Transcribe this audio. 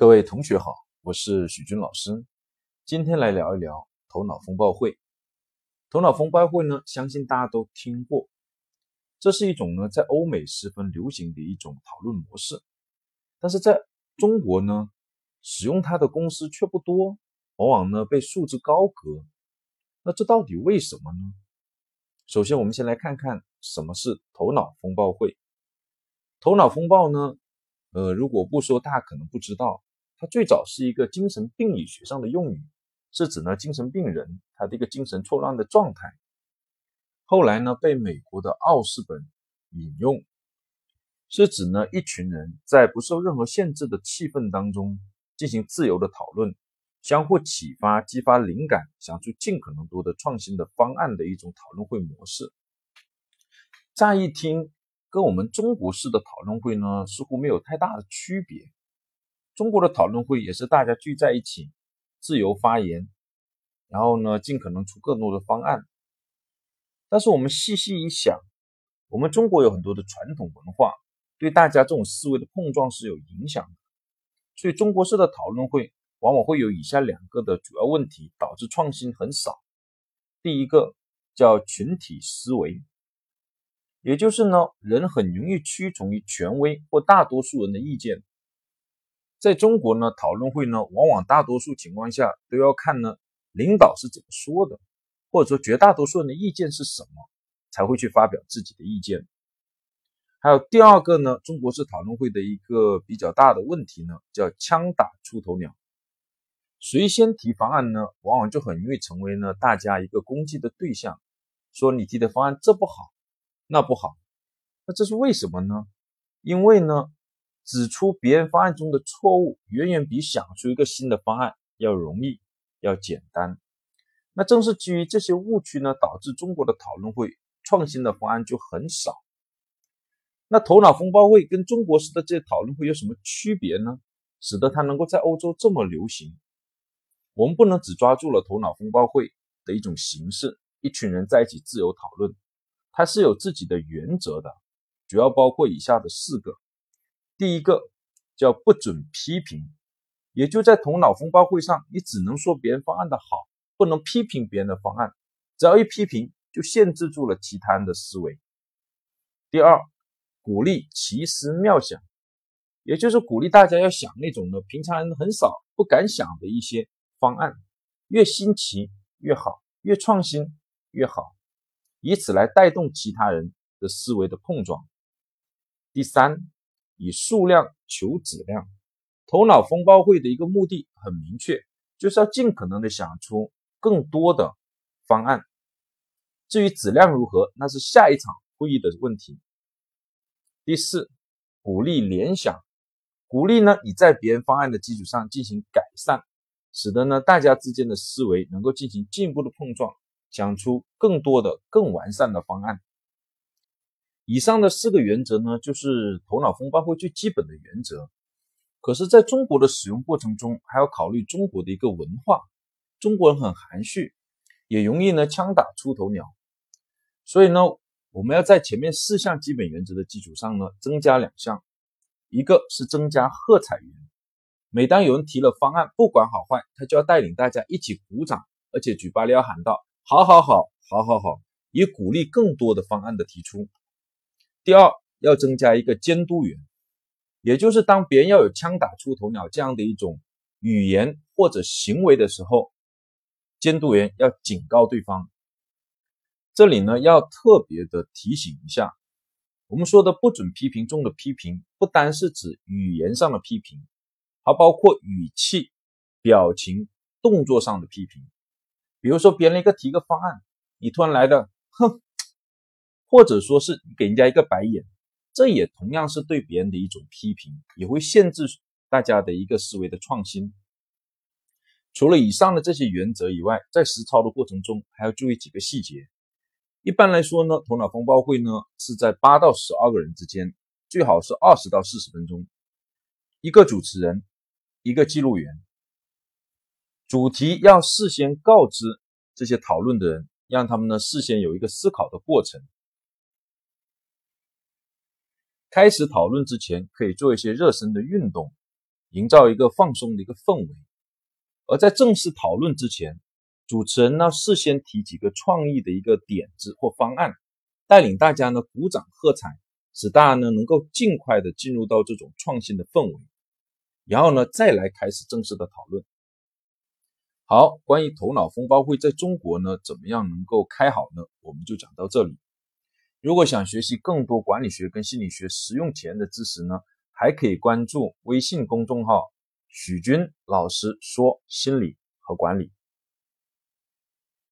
各位同学好，我是许军老师，今天来聊一聊头脑风暴会。头脑风暴会呢，相信大家都听过，这是一种呢在欧美十分流行的一种讨论模式，但是在中国呢，使用它的公司却不多，往往呢被束之高阁。那这到底为什么呢？首先，我们先来看看什么是头脑风暴会。头脑风暴呢，呃，如果不说，大家可能不知道。它最早是一个精神病理学上的用语，是指呢精神病人他的一个精神错乱的状态。后来呢被美国的奥斯本引用，是指呢一群人在不受任何限制的气氛当中进行自由的讨论，相互启发、激发灵感，想出尽可能多的创新的方案的一种讨论会模式。乍一听，跟我们中国式的讨论会呢似乎没有太大的区别。中国的讨论会也是大家聚在一起，自由发言，然后呢，尽可能出更多的方案。但是我们细细一想，我们中国有很多的传统文化，对大家这种思维的碰撞是有影响的。所以中国式的讨论会往往会有以下两个的主要问题，导致创新很少。第一个叫群体思维，也就是呢，人很容易屈从于权威或大多数人的意见。在中国呢，讨论会呢，往往大多数情况下都要看呢，领导是怎么说的，或者说绝大多数人的意见是什么，才会去发表自己的意见。还有第二个呢，中国式讨论会的一个比较大的问题呢，叫枪打出头鸟，谁先提方案呢，往往就很容易成为呢大家一个攻击的对象，说你提的方案这不好，那不好，那这是为什么呢？因为呢。指出别人方案中的错误，远远比想出一个新的方案要容易、要简单。那正是基于这些误区呢，导致中国的讨论会创新的方案就很少。那头脑风暴会跟中国式的这些讨论会有什么区别呢？使得它能够在欧洲这么流行？我们不能只抓住了头脑风暴会的一种形式，一群人在一起自由讨论，它是有自己的原则的，主要包括以下的四个。第一个叫不准批评，也就在头脑风暴会上，你只能说别人方案的好，不能批评别人的方案。只要一批评，就限制住了其他人的思维。第二，鼓励奇思妙想，也就是鼓励大家要想那种呢平常人很少不敢想的一些方案，越新奇越好，越创新越好，以此来带动其他人的思维的碰撞。第三。以数量求质量，头脑风暴会的一个目的很明确，就是要尽可能的想出更多的方案。至于质量如何，那是下一场会议的问题。第四，鼓励联想，鼓励呢你在别人方案的基础上进行改善，使得呢大家之间的思维能够进行进一步的碰撞，想出更多的更完善的方案。以上的四个原则呢，就是头脑风暴会最基本的原则。可是，在中国的使用过程中，还要考虑中国的一个文化。中国人很含蓄，也容易呢枪打出头鸟。所以呢，我们要在前面四项基本原则的基础上呢，增加两项。一个是增加喝彩员，每当有人提了方案，不管好坏，他就要带领大家一起鼓掌，而且嘴巴里要喊道：“好好好，好好好”，以鼓励更多的方案的提出。第二，要增加一个监督员，也就是当别人要有枪打出头鸟这样的一种语言或者行为的时候，监督员要警告对方。这里呢，要特别的提醒一下，我们说的不准批评中的批评，不单是指语言上的批评，还包括语气、表情、动作上的批评。比如说，别人一个提个方案，你突然来的，哼。或者说是给人家一个白眼，这也同样是对别人的一种批评，也会限制大家的一个思维的创新。除了以上的这些原则以外，在实操的过程中还要注意几个细节。一般来说呢，头脑风暴会呢是在八到十二个人之间，最好是二十到四十分钟，一个主持人，一个记录员，主题要事先告知这些讨论的人，让他们呢事先有一个思考的过程。开始讨论之前，可以做一些热身的运动，营造一个放松的一个氛围。而在正式讨论之前，主持人呢事先提几个创意的一个点子或方案，带领大家呢鼓掌喝彩，使大家呢能够尽快的进入到这种创新的氛围，然后呢再来开始正式的讨论。好，关于头脑风暴会在中国呢怎么样能够开好呢？我们就讲到这里。如果想学习更多管理学跟心理学实用前的知识呢，还可以关注微信公众号“许军老师说心理和管理”。